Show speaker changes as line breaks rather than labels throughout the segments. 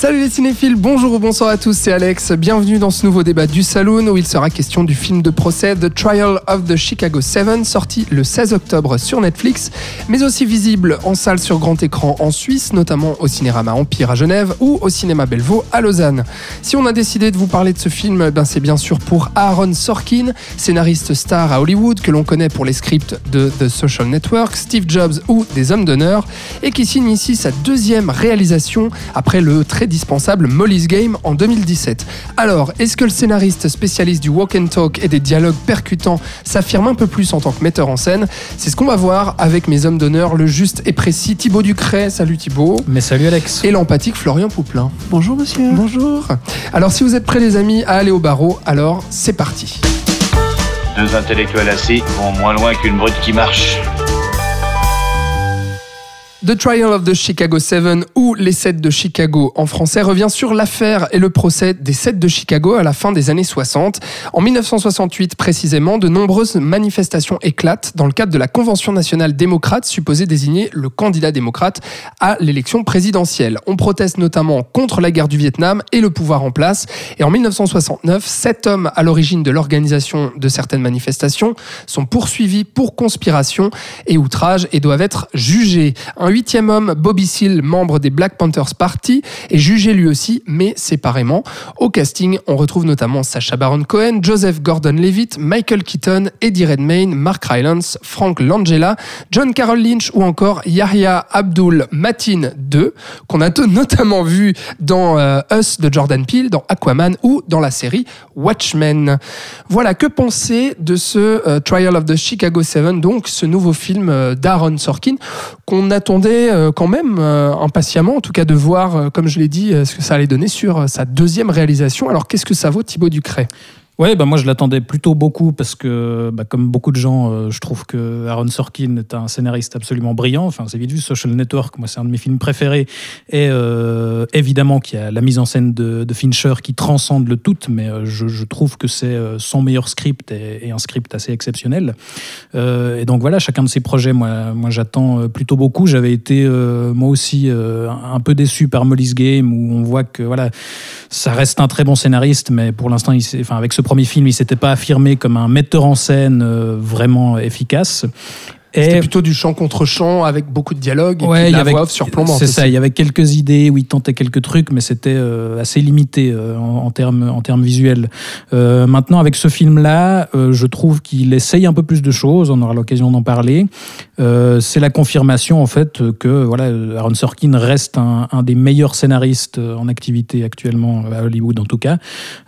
Salut les cinéphiles, bonjour ou bonsoir à tous, c'est Alex. Bienvenue dans ce nouveau débat du Saloon où il sera question du film de procès The Trial of the Chicago 7, sorti le 16 octobre sur Netflix, mais aussi visible en salle sur grand écran en Suisse, notamment au Cinérama Empire à Genève ou au Cinéma Bellevaux à Lausanne. Si on a décidé de vous parler de ce film, ben c'est bien sûr pour Aaron Sorkin, scénariste star à Hollywood que l'on connaît pour les scripts de The Social Network, Steve Jobs ou Des Hommes d'honneur, et qui signe ici sa deuxième réalisation après le très dispensable Molly's Game en 2017. Alors, est-ce que le scénariste spécialiste du walk and talk et des dialogues percutants s'affirme un peu plus en tant que metteur en scène? C'est ce qu'on va voir avec mes hommes d'honneur, le juste et précis Thibaut Ducret. Salut Thibaut.
Mais salut Alex.
Et l'empathique Florian Pouplin.
Bonjour monsieur.
Bonjour. Alors, si vous êtes prêts les amis à aller au barreau, alors c'est parti.
Deux intellectuels assis vont moins loin qu'une brute qui marche.
The Trial of the Chicago 7 ou Les 7 de Chicago en français revient sur l'affaire et le procès des 7 de Chicago à la fin des années 60. En 1968 précisément, de nombreuses manifestations éclatent dans le cadre de la Convention nationale démocrate supposée désigner le candidat démocrate à l'élection présidentielle. On proteste notamment contre la guerre du Vietnam et le pouvoir en place. Et en 1969, sept hommes à l'origine de l'organisation de certaines manifestations sont poursuivis pour conspiration et outrage et doivent être jugés. Huitième homme, Bobby Seale, membre des Black Panthers Party, est jugé lui aussi, mais séparément. Au casting, on retrouve notamment Sacha Baron Cohen, Joseph Gordon-Levitt, Michael Keaton, Eddie Redmayne, Mark Rylance, Frank Langella, John Carroll Lynch ou encore Yahya Abdul Matin II, qu'on a notamment vu dans euh, Us de Jordan Peele, dans Aquaman ou dans la série Watchmen. Voilà, que penser de ce euh, Trial of the Chicago 7, donc ce nouveau film euh, d'Aaron Sorkin qu'on attendait euh, quand même euh, impatiemment, en tout cas de voir, euh, comme je l'ai dit, ce que ça allait donner sur sa deuxième réalisation. Alors qu'est-ce que ça vaut Thibaut Ducret?
Ouais, bah moi je l'attendais plutôt beaucoup parce que, bah, comme beaucoup de gens, euh, je trouve que Aaron Sorkin est un scénariste absolument brillant. Enfin, c'est vite vu, Social Network, moi c'est un de mes films préférés. Et euh, évidemment qu'il y a la mise en scène de, Fincher qui transcende le tout, mais euh, je, je, trouve que c'est euh, son meilleur script et, et, un script assez exceptionnel. Euh, et donc voilà, chacun de ces projets, moi, moi j'attends plutôt beaucoup. J'avais été moi aussi un peu déçu par Molly's Game où on voit que voilà, ça reste un très bon scénariste, mais pour l'instant, enfin avec ce premier film, il s'était pas affirmé comme un metteur en scène euh, vraiment efficace.
C'était plutôt du chant contre chant avec beaucoup de dialogue et
ouais,
puis la
avait,
voix off surplombante.
C'est ça, il y avait quelques idées où il tentait quelques trucs, mais c'était euh, assez limité euh, en, en, termes en termes visuels. Euh, maintenant, avec ce film-là, je trouve qu'il essaye un peu plus de choses. On aura l'occasion d'en parler. C'est la confirmation en fait que voilà, Aaron Sorkin reste un, un, des meilleurs scénaristes en activité actuellement à Hollywood en tout cas.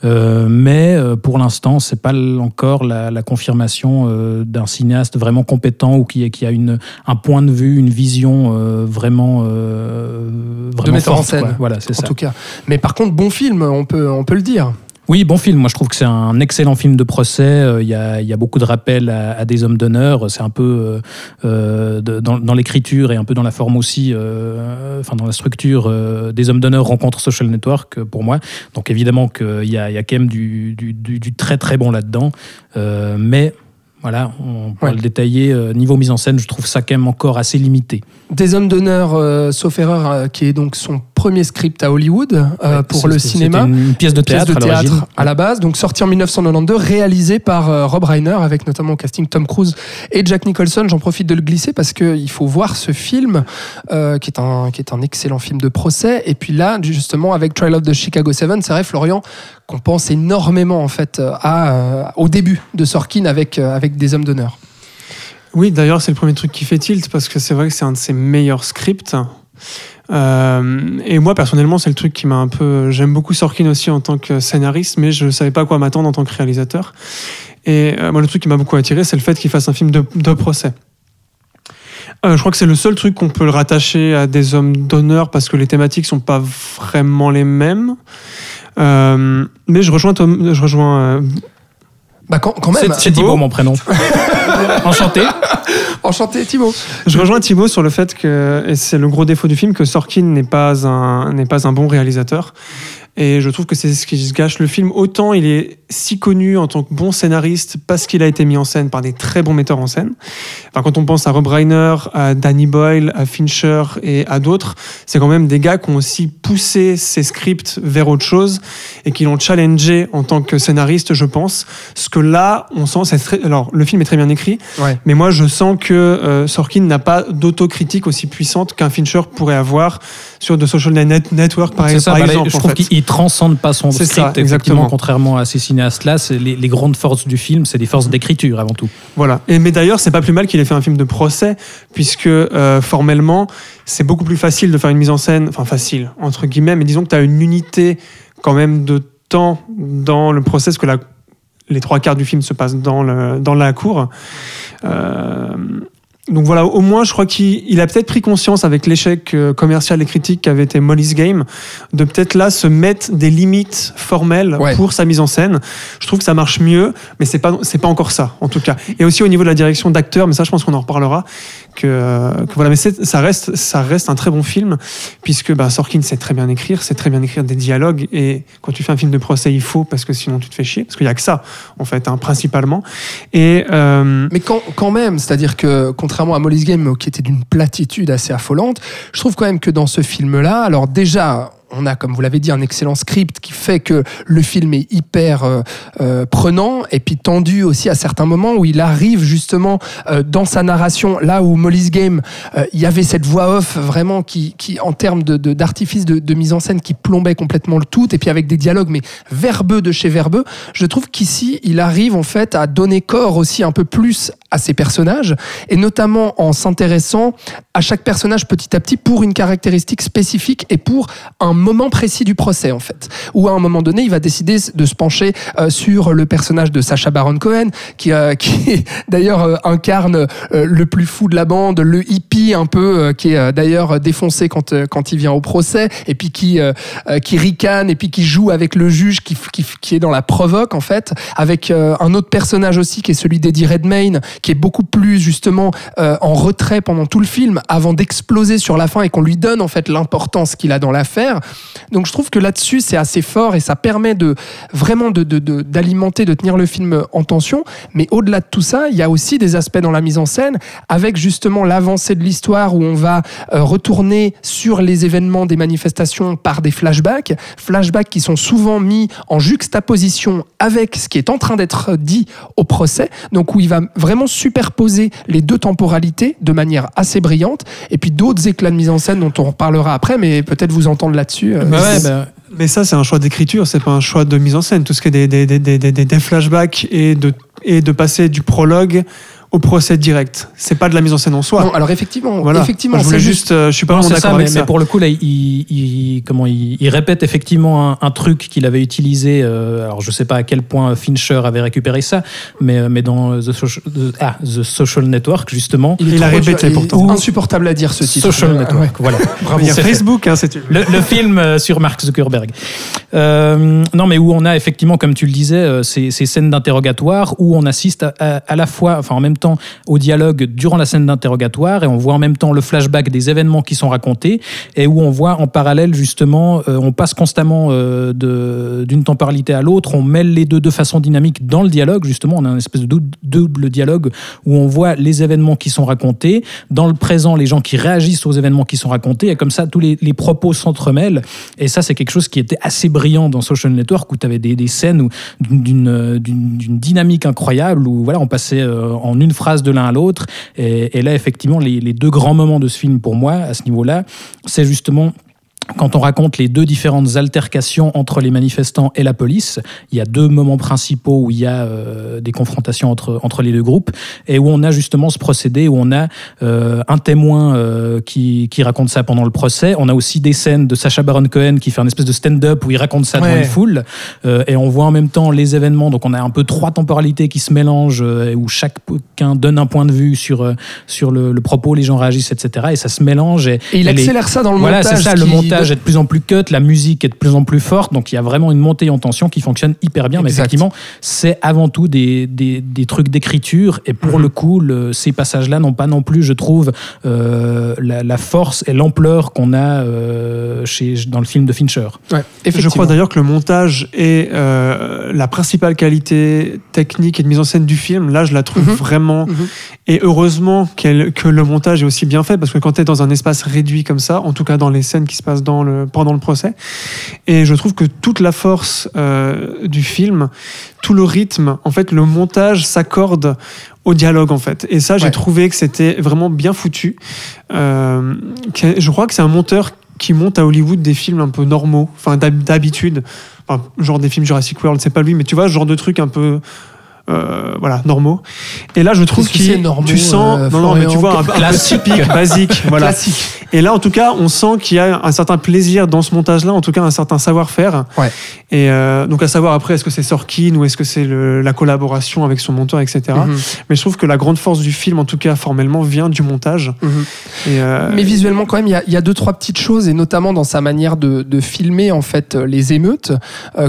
Mais pour l'instant, c'est pas encore la, la confirmation d'un cinéaste vraiment compétent ou qui, qui a une, un point de vue, une vision euh, vraiment, euh, vraiment
de metteur
forte,
en scène.
Quoi. Voilà, c'est
en
ça.
tout cas. Mais par contre, bon film, on peut, on peut le dire.
Oui, bon film. Moi, je trouve que c'est un excellent film de procès. Il y a, il y a beaucoup de rappels à, à des hommes d'honneur. C'est un peu euh, de, dans, dans l'écriture et un peu dans la forme aussi, euh, enfin dans la structure euh, des hommes d'honneur rencontrent Social Network pour moi. Donc évidemment qu'il y a, il y a quand même du, du, du, du très très bon là-dedans. Euh, mais voilà, on
Ouais.
le détailler. Euh, niveau mise en scène, je trouve ça quand même encore assez limité.
Des hommes d'honneur, euh, sauf erreur, euh, qui est donc son premier script à Hollywood euh,
Ouais,
pour le cinéma.
une, pièce de
pièce
théâtre,
de
à l'origine.
théâtre à la base, donc sorti en 1992, réalisé par euh, Rob Reiner avec notamment au casting Tom Cruise et Jack Nicholson. J'en profite de le glisser parce que il faut voir ce film euh, qui est un qui est un excellent film de procès. Et puis là, justement, avec Trial of the Chicago 7, c'est vrai, Florian, qu'on pense énormément en fait à au début de Sorkin avec euh, avec des hommes d'honneur.
Oui, d'ailleurs, c'est le premier truc qui fait tilt parce que c'est vrai que c'est un de ses meilleurs scripts. Euh, et moi, personnellement, c'est le truc qui m'a un peu. J'aime beaucoup Sorkin aussi en tant que scénariste, mais je ne savais pas à quoi m'attendre en tant que réalisateur. Et euh, moi, le truc qui m'a beaucoup attiré, c'est le fait qu'il fasse un film de, procès. Euh, je crois que c'est le seul truc qu'on peut le rattacher à des hommes d'honneur parce que les thématiques sont pas vraiment les mêmes. Mais je rejoins, Tom, je rejoins
Bah quand, quand même.
C'est c'est Thibaut, mon prénom. Enchanté.
Enchanté Thibaut.
Je rejoins Thibaut sur le fait que, et c'est le gros défaut du film, que Sorkin n'est pas un, n'est pas un bon réalisateur. Et je trouve que c'est ce qui se gâche le film. Autant il est si connu en tant que bon scénariste parce qu'il a été mis en scène par des très bons metteurs en scène. Enfin, quand on pense à Rob Reiner, à Danny Boyle, à Fincher et à d'autres, c'est quand même des gars qui ont aussi poussé ces scripts vers autre chose et qui l'ont challengé en tant que scénariste, je pense. Ce que là, on sent, c'est très- alors le film est très bien écrit,
Ouais.
mais moi je sens que euh, Sorkin n'a pas d'autocritique aussi puissante qu'un Fincher pourrait avoir sur The Social Net- Network par,
C'est ça,
par
bah,
exemple.
je trouve qu'il transcende pas son script,
ça, exactement.
contrairement à ces cinéastes-là. Les, les grandes forces du film, c'est des forces d'écriture avant tout.
Voilà. Et, mais d'ailleurs, c'est pas plus mal qu'il ait fait un film de procès, puisque euh, formellement, c'est beaucoup plus facile de faire une mise en scène, enfin facile, entre guillemets, mais disons que tu as une unité quand même de temps dans le procès, parce que la- les trois quarts du film se passent dans, le, dans la cour. Euh, donc voilà, au moins, je crois qu'il il a peut-être pris conscience avec l'échec euh, commercial et critique qu'avait été Molly's Game, de peut-être là se mettre des limites formelles
Ouais.
pour sa mise en scène. Je trouve que ça marche mieux, mais c'est pas c'est pas encore ça en tout cas. Et aussi au niveau de la direction d'acteur, mais ça je pense qu'on en reparlera. Que, euh, que voilà, mais ça reste ça reste un très bon film puisque bah, Sorkin sait très bien écrire, sait très bien écrire des dialogues et quand tu fais un film de procès il faut parce que sinon tu te fais chier parce qu'il y a que ça en fait hein, principalement. Et euh,
Mais quand, quand même, c'est-à-dire que contrairement à Molly's Game, qui était d'une platitude assez affolante, je trouve quand même que dans ce film-là, alors déjà, on a, comme vous l'avez dit, un excellent script qui fait que le film est hyper euh, euh, prenant et puis tendu aussi à certains moments où il arrive justement euh, dans sa narration, là où Molly's Game, il y avait cette voix off vraiment qui, qui en termes d'artifice de, de mise en scène, qui plombait complètement le tout, et puis avec des dialogues, mais verbeux de chez verbeux, je trouve qu'ici, il arrive en fait à donner corps aussi un peu plus à ses personnages, et notamment en s'intéressant à chaque personnage petit à petit pour une caractéristique spécifique et pour un moment précis du procès en fait, où à un moment donné, il va décider de se pencher euh, sur le personnage de Sacha Baron Cohen, qui, euh, qui d'ailleurs euh, incarne euh, le plus fou de la bande, le hippie un peu, euh, qui est euh, d'ailleurs défoncé quand, quand il vient au procès, et puis qui, qui ricane, et puis qui joue avec le juge, qui, qui, qui est dans la provoque en fait, avec un autre personnage aussi qui est celui d'Eddie Redmayne, qui est beaucoup plus justement euh, en retrait pendant tout le film, avant d'exploser sur la fin et qu'on lui donne en fait l'importance qu'il a dans l'affaire. Donc je trouve que là-dessus c'est assez fort et ça permet de vraiment de- de- de- d'alimenter, de, tenir le film en tension. Mais au-delà de tout ça, il y a aussi des aspects dans la mise en scène avec justement l'avancée de l'histoire où on va euh, retourner sur les événements des manifestations par des flashbacks, flashbacks qui sont souvent mis en juxtaposition avec ce qui est en train d'être dit au procès, donc où il va vraiment superposer les deux temporalités de manière assez brillante, et puis d'autres éclats de mise en scène dont on reparlera après, mais peut-être vous entendre là-dessus. euh,
Bah ouais, bah,
Mais ça, c'est un choix d'écriture, c'est pas un choix de mise en scène. Tout ce qui est des, des, des- des flashbacks et de, et de passer du prologue au procès direct. C'est pas de la mise en scène en soi.
Non, alors effectivement,
voilà.
effectivement,
je voulais
c'est
juste, euh, je suis pas
Non,
vraiment
c'est ça,
d'accord
mais,
avec
mais
ça.
pour le coup, là, il, il- comment, il, il répète effectivement un, un truc qu'il avait utilisé. euh, alors, je sais pas à quel point Fincher avait récupéré ça, mais, euh, mais dans The Social, The- ah, The Social Network, justement.
est
Il a répété
il
pourtant.
insupportable à dire ce titre.
Social
Euh,
Network,
ouais.
voilà.
Il y a
C'est fait.
Facebook, hein, c'est
Le, le film sur Mark Zuckerberg. Euh, non, mais où on a effectivement, comme tu le disais, ces, ces scènes d'interrogatoire où on assiste à, à- à la fois, enfin en même temps, au dialogue durant la scène d'interrogatoire et on voit en même temps le flashback des événements qui sont racontés et où on voit en parallèle justement, euh, on passe constamment euh, d'une temporalité à l'autre, on mêle les deux de façon dynamique dans le dialogue. Justement, on a une espèce de dou- double dialogue où on voit les événements qui sont racontés, dans le présent, les gens qui réagissent aux événements qui sont racontés, et comme ça, tous les, propos s'entremêlent. Et ça, c'est quelque chose qui était assez brillant dans Social Network, où tu avais des, scènes d'une dynamique incroyable, où voilà, on passait euh, en une phrase de l'un à l'autre. Et, là, effectivement, les, les deux grands moments de ce film, pour moi, à ce niveau-là, c'est justement quand on raconte les deux différentes altercations entre les manifestants et la police, il y a deux moments principaux où il y a euh, des confrontations entre, entre les deux groupes et où on a justement ce procédé où on a euh, un témoin euh, qui, qui raconte ça pendant le procès. On a aussi des scènes de Sacha Baron Cohen qui fait un espèce de stand-up où il raconte ça devant
Ouais.
une foule Euh, et on voit en même temps les événements. Donc on a un peu trois temporalités qui se mélangent euh, et où chacun donne un point de vue sur, euh, sur le, le propos, les gens réagissent, etc. Et ça se mélange. Et,
Et il
et les-
accélère ça dans le
voilà,
montage.
c'est ça, le montage montage est de plus en plus cut, la musique est de plus en plus forte, donc il y a vraiment une montée en tension qui fonctionne hyper bien. Mais effectivement, c'est avant tout des, des, des trucs d'écriture, et pour
Mhm.
le coup, le- ces passages-là n'ont pas non plus, je trouve, euh, la, la force et l'ampleur qu'on a euh, chez, dans le film de Fincher.
Ouais,
Je crois d'ailleurs que le montage est euh, la principale qualité technique et de mise en scène du film. Là, je la trouve
Mhm.
vraiment.
Mhm.
Et heureusement que le montage est aussi bien fait, parce que quand tu es dans un espace réduit comme ça, en tout cas dans les scènes qui se passent dans le, pendant le procès, et je trouve que toute la force euh, du film, tout le rythme, en fait, le montage s'accorde au dialogue, en fait. Et ça, j'ai
Ouais.
trouvé que c'était vraiment bien foutu. Euh, je crois que c'est un monteur qui monte à Hollywood des films un peu normaux, enfin d'hab- d'habitude, enfin, genre des films Jurassic World, c'est pas lui, mais tu vois, genre de trucs un peu. Euh, voilà, normaux. Et là, je trouve
que normaux,
Tu sens.
euh,
non, non, mais tu vois, un, peu- un peu
Classique.
typique, basique. Voilà.
Classique.
Et là, en tout cas, on sent qu'il y a un certain plaisir dans ce montage-là, en tout cas, un certain savoir-faire.
Ouais.
Et euh, donc, à savoir après, est-ce que c'est Sorkin ou est-ce que c'est la collaboration avec son monteur, etc.
Mhm.
Mais je trouve que la grande force du film, en tout cas formellement, vient du montage.
Mhm.
Et,
Mais visuellement, quand même, il y a, il y a deux, trois petites choses, et notamment dans sa manière de, de filmer en fait les émeutes,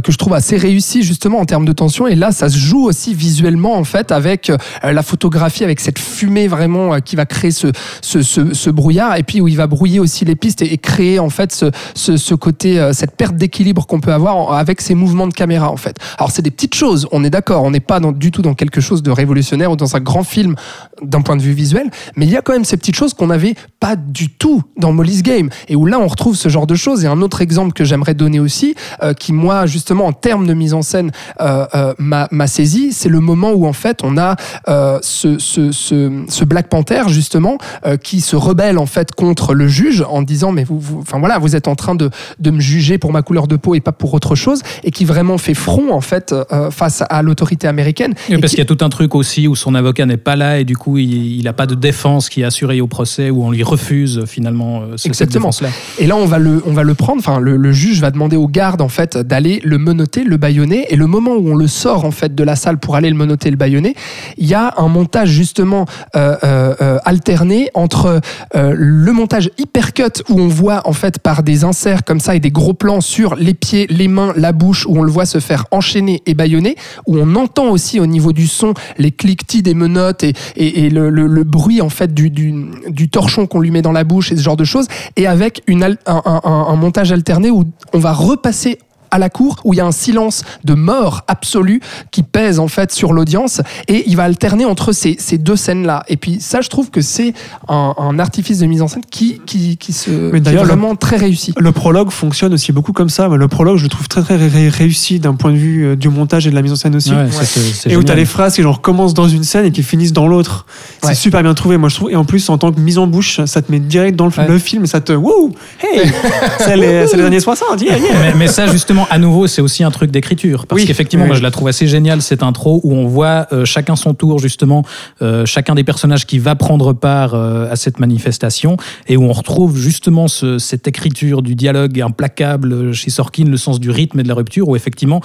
que je trouve assez réussi justement en termes de tension. Et là, ça se joue aussi visuellement en fait avec euh, la photographie, avec cette fumée vraiment euh, qui va créer ce, ce, ce, brouillard, et puis où il va brouiller aussi les pistes et, créer en fait ce, ce, côté, euh, cette perte d'équilibre qu'on peut avoir avec ces mouvements de caméra en fait. Alors c'est des petites choses, on est d'accord, on n'est pas du tout dans quelque chose de révolutionnaire ou dans un grand film d'un point de vue visuel, mais il y a quand même ces petites choses qu'on n'avait pas du tout dans Molly's Game et où là on retrouve ce genre de choses. Et un autre exemple que j'aimerais donner aussi, qui moi justement en termes de mise en scène m'a saisi, c'est le moment où en fait on a euh, ce, ce, ce, ce Black Panther justement euh, qui se rebelle en fait contre le juge en disant mais vous, vous- enfin voilà vous êtes en train de, de me juger pour ma couleur de peau et pas pour autre chose et qui vraiment fait front en fait euh, face à l'autorité américaine.
Oui, parce
qui-
qu'il y a tout un truc aussi où son avocat n'est pas là et du coup il n'a pas de défense qui est assurée au procès où on lui refuse finalement ce- cette
Exactement.
défense-là.
Et là, on va le, on va le prendre. Enfin, le, le juge va demander au garde en fait d'aller le menotter, le baïonner. Et le moment où on le sort en fait de la salle pour aller le menotter, le baïonner, il y a un montage justement euh, euh, euh, alterné entre le montage hyper cut où on voit en fait par des inserts comme ça et des gros plans sur les pieds, les mains, la bouche où on le voit se faire enchaîner et baïonner, où on entend aussi au niveau du son les cliquetis des menottes et, et, et le, bruit en fait du, torchon qu'on lui met dans la bouche et ce genre de choses, et avec un- un montage alterné où on va repasser à la cour où il y a un silence de mort absolu qui pèse en fait sur l'audience et il va alterner entre ces, ces deux scènes là et puis ça je trouve que c'est un, un artifice de mise en scène qui, qui, qui, se, qui est
d'ailleurs, le-
vraiment très réussi
Le prologue fonctionne aussi beaucoup comme ça. Le prologue, je le trouve très très ré- réussi d'un point de vue euh, du montage et de la mise en scène aussi.
Ouais, ça, c'est- c'est
Et où tu as les phrases qui genre commencent dans une scène et qui finissent dans l'autre.
Ouais.
C'est super bien trouvé, moi je trouve. Et en plus, en tant que mise en bouche, ça te met direct dans le,
Ouais.
le film et ça te. Wouh Hey C'est les, c'est les années 60, yeah, yeah.
mais, mais ça, justement, à nouveau, c'est aussi un truc d'écriture. Parce
Oui,
qu'effectivement,
oui.
moi, je la trouve assez géniale, cette intro, où on voit euh, chacun son tour, justement, euh, chacun des personnages qui va prendre part euh, à cette manifestation, et où on retrouve justement ce- cette écriture du dialogue implacable chez Sorkin, le sens du rythme et de la rupture, où effectivement,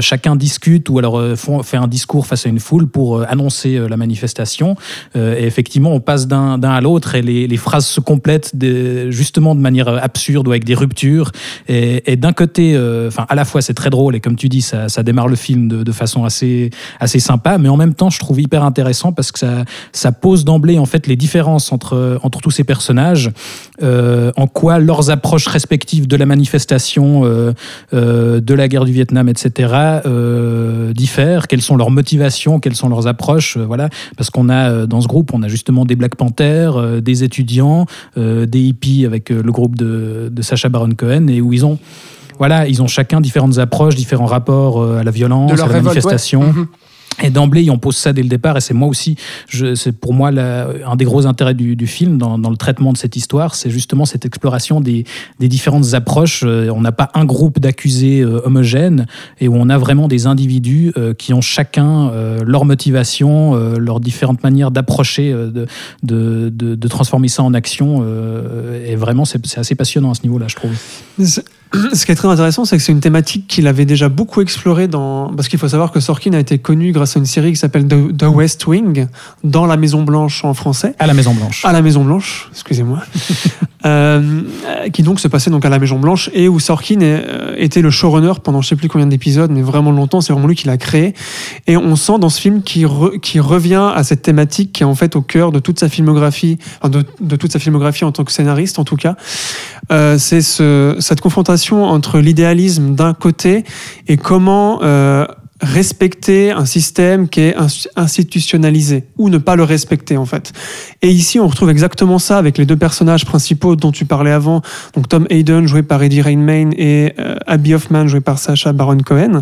chacun discute ou alors font- fait un discours face à une foule pour annoncer la manifestation. Et effectivement, on passe d'un à l'autre et les, les phrases se complètent des- justement de manière absurde ou avec des ruptures. Et, et d'un côté, enfin, à la fois c'est très drôle et comme tu dis, ça, démarre le film de, façon assez, sympa, mais en même temps, je trouve hyper intéressant parce que ça, pose d'emblée les différences entre, tous ces personnages, euh, en quoi leurs approches respectives de la manifestation, euh, euh, de la guerre du Vietnam, etc., diffèrent, quelles sont leurs motivations, quelles sont leurs approches, parce qu'on a dans ce groupe, on a justement des Black Panthers, des étudiants, des hippies avec le groupe de Sacha Baron Cohen, et où ils ont voilà, ils ont chacun différentes approches, différents rapports euh, à la violence, à la
révolte ouais.
manifestation.
Mhm.
Et d'emblée, on pose ça dès le départ, et c'est moi aussi, je- c'est pour moi la- un des gros intérêts du, du film dans, dans le traitement de cette histoire, c'est justement cette exploration des, des différentes approches. Euh, On n'a pas un groupe d'accusés euh, homogène, et où on a vraiment des individus euh, qui ont chacun euh, leur motivation, euh, leurs différentes manières d'approcher, euh, de, de, de- de transformer ça en action. euh, et vraiment, c'est c'est assez passionnant à ce niveau-là, je trouve.
Ce qui est très intéressant, c'est que c'est une thématique qu'il avait déjà beaucoup explorée dans. Parce qu'il faut savoir que Sorkin a été connu grâce à une série qui s'appelle The, The West Wing, dans la Maison Blanche en français.
À la Maison Blanche.
À la Maison Blanche, excusez-moi. euh, qui donc se passait donc à la Maison Blanche et où Sorkin euh, était le showrunner pendant je sais plus combien d'épisodes, mais vraiment longtemps. C'est vraiment lui qui l'a créé. Et on sent dans ce film qui qui revient à cette thématique qui est en fait au cœur de toute sa filmographie, enfin, de, de toute sa filmographie en tant que scénariste en tout cas. Euh, c'est ce, cette confrontation entre l'idéalisme d'un côté et comment euh, respecter un système qui est ins- institutionnalisé ou ne pas le respecter en fait. Et ici, on retrouve exactement ça avec les deux personnages principaux dont tu parlais avant, donc Tom Hayden joué par Eddie Redmayne et euh, Abby Hoffman joué par Sacha Baron Cohen,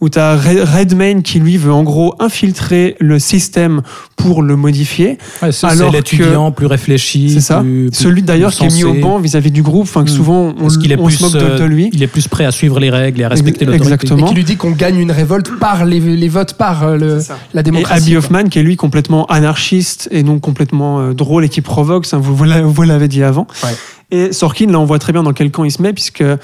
où tu as Redmayne qui lui veut en gros infiltrer le système pour le modifier.
Ouais,
Alors
c'est l'étudiant plus réfléchi.
C'est ça.
plus- plus-
Celui d'ailleurs qui est mis au banc vis-à-vis du groupe, enfin que
Hmm.
souvent on,
Parce qu'il est
on
plus,
se moque de,
euh,
de lui.
Il est plus prêt à suivre les règles et à respecter l'autorité.
exactement.
Et qui lui dit qu'on gagne une révolte par les, les votes, par euh, le, la
Et
démocratie.
Abby
quoi.
Hoffman, qui est lui complètement anarchiste et donc complètement euh, drôle et qui provoque, ça, vous, vous l'a- vous l'avez dit avant.
Ouais.
Et Sorkin, là, on voit très bien dans quel camp il se met, puisque. euh,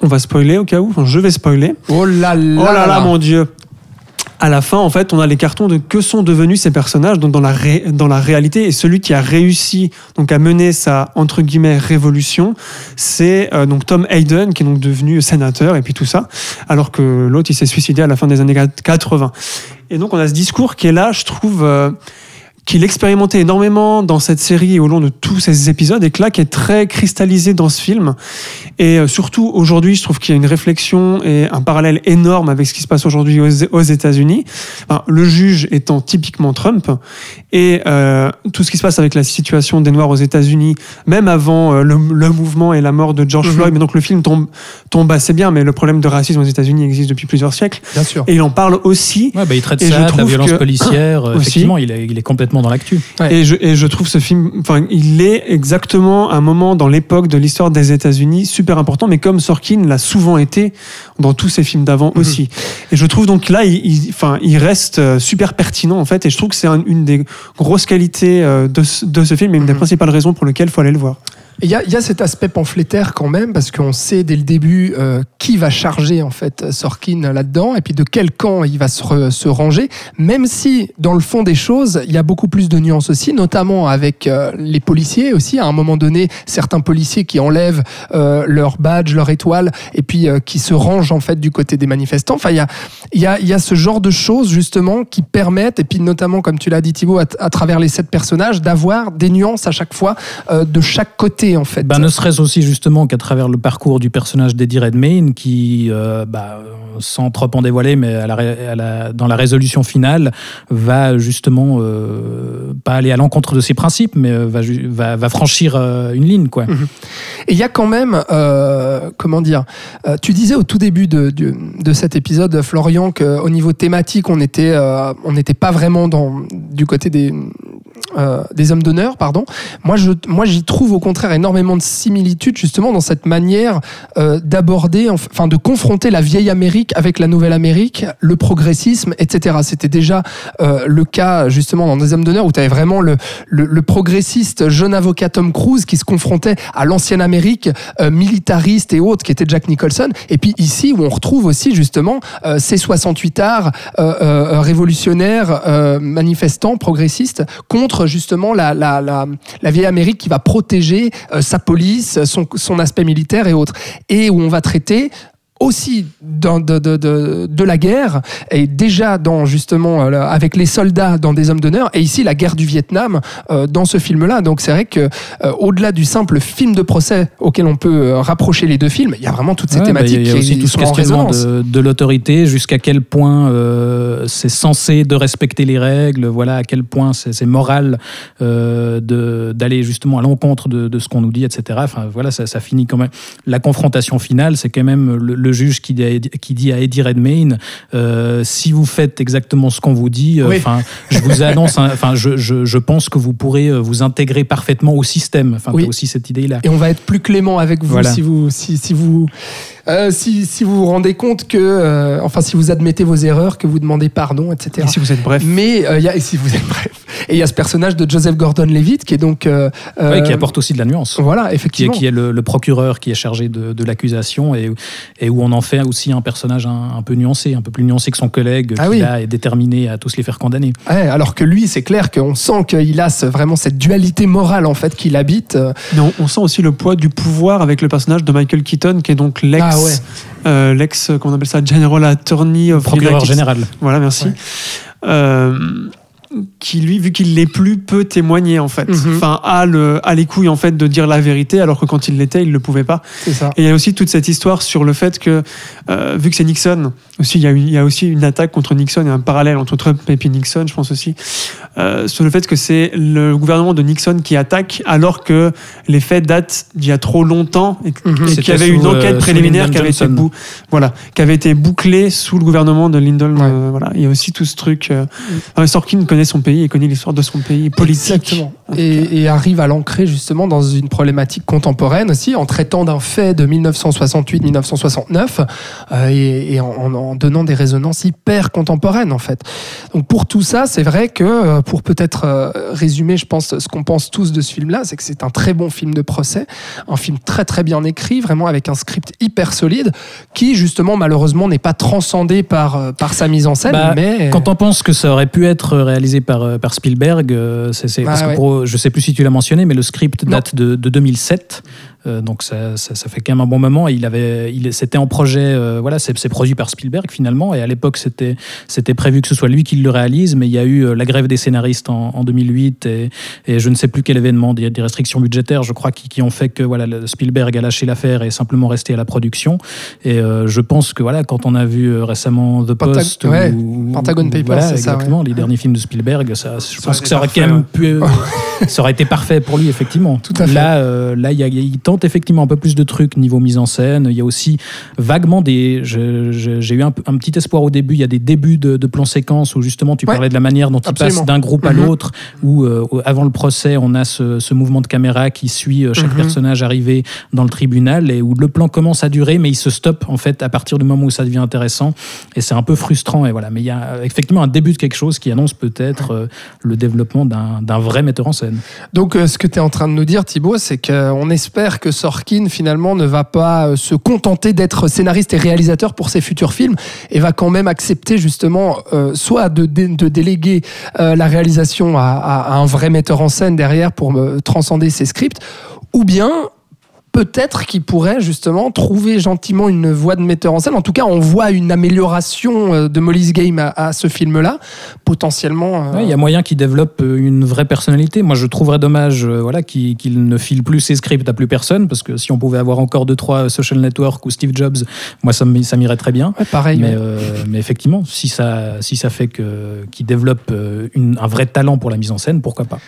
on va spoiler au cas où, Enfin, je vais spoiler.
Oh là là,
Oh là là, mon dieu! À la fin, en fait, on a les cartons de que sont devenus ces personnages donc dans la, ré- dans la réalité. Et celui qui a réussi donc à mener sa entre guillemets révolution, c'est euh, donc Tom Hayden qui est donc devenu sénateur et puis tout ça, alors que l'autre il s'est suicidé à la fin des années 80. Et donc on a ce discours qui est là, je trouve. euh, qu'il expérimentait énormément dans cette série et au long de tous ces épisodes et que là qui est très cristallisé dans ce film. Et euh, surtout aujourd'hui je trouve qu'il y a une réflexion et un parallèle énorme avec ce qui se passe aujourd'hui aux, États-Unis. Le juge étant typiquement Trump et euh, tout ce qui se passe avec la situation des Noirs aux États-Unis même avant euh, le, le mouvement et la mort de George
Mhm.
Floyd mais donc le film tombe, tombe assez bien mais le problème de racisme aux États-Unis existe depuis plusieurs siècles
Bien sûr.
et il en parle aussi
Ouais, bah, il traite
Et je
ça, de la violence
que-
policière. euh,
Aussi.
Effectivement, il est, il est complètement dans l'actu.
Ouais.
Et je, et je trouve ce film, enfin, il est exactement un moment dans l'époque de l'histoire des États-Unis super important, mais comme Sorkin l'a souvent été dans tous ses films d'avant
Mhm.
aussi. Et je trouve donc là, il, il- enfin, il reste euh, super pertinent en fait, et je trouve que c'est un- une des grosses qualités euh, de, ce- de ce film et une des
Mhm.
principales raisons pour lesquelles il faut aller le voir.
Il y, y a cet aspect pamphlétaire quand même, parce qu'on sait dès le début euh, qui va charger en fait Sorkin là-dedans, et puis de quel camp il va se, se ranger, même si dans le fond des choses, il y a beaucoup plus de nuances aussi, notamment avec euh, les policiers aussi. À un moment donné, certains policiers qui enlèvent euh, leur badge, leur étoile, et puis euh, qui se rangent en fait du côté des manifestants. Enfin, il y a, y, a, y a ce genre de choses justement qui permettent, et puis notamment, comme tu l'as dit Thibaut, à, à travers les sept personnages, d'avoir des nuances à chaque fois euh, de chaque côté en fait.
Ben, ne serait-ce aussi justement qu'à travers le parcours du personnage d'Eddie Redmayne, qui, euh, bah, sans trop en dévoiler, mais à la ré- à la- dans la résolution finale, va justement euh, pas aller à l'encontre de ses principes, mais euh, va, ju- va, va franchir euh, une ligne. Quoi.
Et il y a quand même, comment dire, tu disais au tout début de, de, de cet épisode, Florian, qu'au niveau thématique, on était, on n'était pas vraiment dans, du côté des, des hommes d'honneur, pardon. Moi, je, moi, j'y trouve au contraire énormément de similitudes justement dans cette manière euh, d'aborder, enf- enfin, de confronter la vieille Amérique avec la nouvelle Amérique, le progressisme, etc. C'était déjà euh, le cas justement dans des hommes d'honneur où tu avais vraiment le, le, progressiste jeune avocat Tom Cruise qui se confrontait à l'ancienne Amérique euh, militariste et autres qui était Jack Nicholson. Et puis ici où on retrouve aussi justement ces 68 arts révolutionnaires, manifestants, progressistes contre justement la, la, la, vieille Amérique qui va protéger sa police, son, son aspect militaire et autres. Et où on va traiter aussi dans- de, de, de, de la guerre et déjà dans justement euh, avec les soldats dans des hommes d'honneur et ici la guerre du Vietnam euh, dans ce film là donc c'est vrai que euh, au-delà du simple film de procès auquel on peut rapprocher les deux films il y a vraiment toutes ces
Ouais, bah,
thématiques
Il y a
qui
tout ce
sont en
questionnement de, l'autorité, jusqu'à quel point c'est censé de respecter les règles, voilà, à quel point c'est moral d'aller justement à l'encontre de, de ce qu'on nous dit, etc. Enfin, voilà, ça, ça finit quand même. La confrontation finale, c'est quand même le, le juge qui dit, à Eddie- qui dit à Eddie Redmayne euh, si vous faites exactement ce qu'on vous dit, euh,
Oui.
enfin, je vous annonce, enfin, je, je, je pense que vous pourrez euh, vous intégrer parfaitement au système. Enfin,
Oui.
aussi cette idée-là.
et on va être plus clément avec vous
Voilà.
si vous si, si vous euh, si, si vous vous rendez compte que euh, enfin si vous admettez vos erreurs que vous demandez pardon etc
Et si vous êtes bref.
mais euh, y a et si vous êtes bref et il y a ce personnage de Joseph Gordon-Levitt qui est donc
Ouais, qui apporte aussi de la nuance.
voilà
qui est,
effectivement
qui est le, le procureur qui est chargé de, de l'accusation et, et où on en fait aussi un personnage un, un peu nuancé, un peu plus nuancé que son collègue,
Ah
qui
oui.
là est déterminé à tous les faire condamner.
Ouais, alors que lui, c'est clair qu'on sent qu'il a ce- vraiment cette dualité morale en fait qu'il habite. Euh,
Mais on, on sent aussi le poids du pouvoir avec le personnage de Michael Keaton, qui est donc l'ex,
Ah ouais.
euh, l'ex, euh, comment on appelle ça, General Attorney of
Procureur
United-
général.
Voilà, merci.
Ouais.
Euh, qui lui, vu qu'il l'est plus, peut témoigner en fait.
Mhm.
Enfin, a, le, a les couilles en fait de dire la vérité, alors que quand il l'était, il le pouvait pas.
C'est ça.
Et il y a aussi toute cette histoire sur le fait que, euh, vu que c'est Nixon, aussi il y, a une- il y a aussi une attaque contre Nixon et un parallèle entre Trump et puis Nixon, je pense aussi, euh, sur le fait que c'est le gouvernement de Nixon qui attaque, alors que les faits datent d'il y a trop longtemps et,
Mhm.
et qu'il y avait une
euh,
enquête préliminaire qui avait, été bou- voilà, qui avait été bouclée sous le gouvernement de Lyndon.
Ouais.
euh, voilà. Il y a aussi tout ce truc. euh, enfin, Sorkin connaît son pays et connaît l'histoire de son pays politique.
Exactement. Et, et arrive à l'ancrer justement dans une problématique contemporaine aussi, en traitant d'un fait de 1968-1969 euh, et, et en, donnant des résonances hyper contemporaines en fait. Donc pour tout ça, c'est vrai que euh, pour peut-être euh, résumer, je pense, ce qu'on pense tous de ce film-là, c'est que c'est un très bon film de procès, un film très très bien écrit, vraiment avec un script hyper solide, qui justement malheureusement n'est pas transcendé par, par sa mise en scène,
Bah,
mais
Quand on pense que ça aurait pu être réalisé par, euh, par Spielberg, euh, c'est, c'est-
Ah,
parce que
ouais.
pour- je sais plus si tu l'as mentionné, mais le script date de, de 2007. Euh, donc ça, ça, ça fait quand même un bon moment. Il avait, il, c'était en projet, euh, voilà, c'est, c'est produit par Spielberg finalement. Et à l'époque, c'était, c'était prévu que ce soit lui qui le réalise, mais il y a eu euh, la grève des scénaristes en, en 2008 et, et je ne sais plus quel événement, des, des restrictions budgétaires, je crois, qui, qui ont fait que voilà, Spielberg a lâché l'affaire et est simplement resté à la production. Et euh, je pense que voilà, quand on a vu euh, récemment The
Pentag-
Post,
ouais,
ou-
Pentagon Papers,
voilà,
c'est ça,
exactement, les derniers films de Spielberg, ça, je
Ça
pense que ça aurait quand même pu, ça aurait été parfait pour lui effectivement.
Tout à fait.
Là, euh, là, il, y a- il tente effectivement un peu plus de trucs niveau mise en scène. Il y a aussi vaguement des, j'ai eu un, petit espoir au début. Il y a des débuts de, de plans séquences où justement tu
Ouais,
parlais de la manière dont il passe d'un groupe à
Mhm.
l'autre. Où euh, avant le procès, on a ce, ce mouvement de caméra qui suit euh, chaque
Mhm.
personnage arrivé dans le tribunal et où le plan commence à durer, mais il se stoppe en fait à partir du moment où ça devient intéressant. Et c'est un peu frustrant. Et voilà. Mais il y a euh, effectivement un début de quelque chose qui annonce peut-être euh, le développement d'un d'un vrai metteur en scène.
Donc, euh, ce que tu es en train de nous dire, Thibaut, c'est qu'on espère que Sorkin, finalement, ne va pas euh, se contenter d'être scénariste et réalisateur pour ses futurs films et va quand même accepter, justement, euh, soit de, de déléguer euh, la réalisation à, un vrai metteur en scène derrière pour transcender ses scripts, ou bien. Peut-être qu'il pourrait justement trouver gentiment une voie de metteur en scène. En tout cas, on voit une amélioration euh, de Molly's Game à, à ce film-là, potentiellement. euh,
Ouais, Il y a moyen qu'il développe euh, une vraie personnalité. Moi, je trouverais dommage euh, voilà, qu'il ne file plus ses scripts à plus personne, parce que si on pouvait avoir encore deux, trois social network ou Steve Jobs, moi, ça m'irait très bien.
ouais, pareil.
Mais,
ouais.
euh, mais effectivement, si ça, si ça fait qu'il développe une- un vrai talent pour la mise en scène, pourquoi pas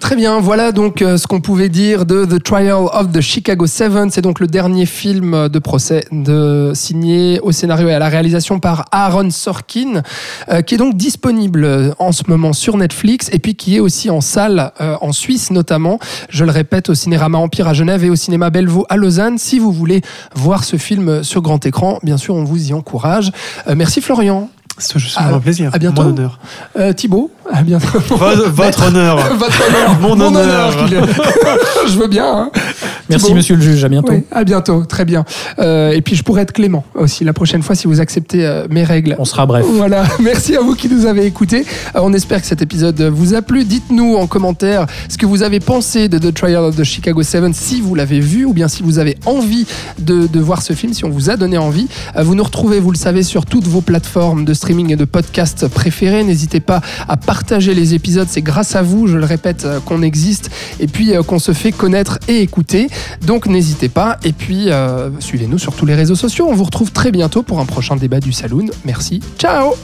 Très bien, voilà donc euh, ce qu'on pouvait dire de The Trial of the Chicago Seven. C'est donc le dernier film de procès de, signé au scénario et à la réalisation par Aaron Sorkin, euh, qui est donc disponible euh, en ce moment sur Netflix et puis qui est aussi en salle euh, en Suisse notamment. Je le répète, au Cinérama Empire à Genève et au Cinéma Bellevaux à Lausanne. Si vous voulez voir ce film sur grand écran, bien sûr, on vous y encourage. Euh, merci Florian.
C'est juste
À-
un plaisir.
à bientôt.
Mon honneur.
Euh, Thibaut, à bientôt.
Votre, votre honneur.
Votre honneur.
Mon honneur.
qu'il est. Je veux bien. hein.
Merci,
Thibaut.
monsieur le juge. À bientôt.
Oui, à bientôt, très bien. Euh, et puis je pourrais être clément aussi la prochaine fois si vous acceptez euh, mes règles.
On sera bref.
Voilà, merci à vous qui nous avez écoutés. Euh, on espère que cet épisode vous a plu. Dites-nous en commentaire ce que vous avez pensé de The Trial of the Chicago 7, si vous l'avez vu ou bien si vous avez envie de, de voir ce film, si on vous a donné envie. Euh, vous nous retrouvez, vous le savez, sur toutes vos plateformes de streaming de podcast préférées. N'hésitez pas à partager les épisodes, c'est grâce à vous, je le répète, euh, qu'on existe et puis euh, qu'on se fait connaître et écouter. Donc n'hésitez pas et puis euh, suivez-nous sur tous les réseaux sociaux. On vous retrouve très bientôt pour un prochain débat du Saloon. Merci, ciao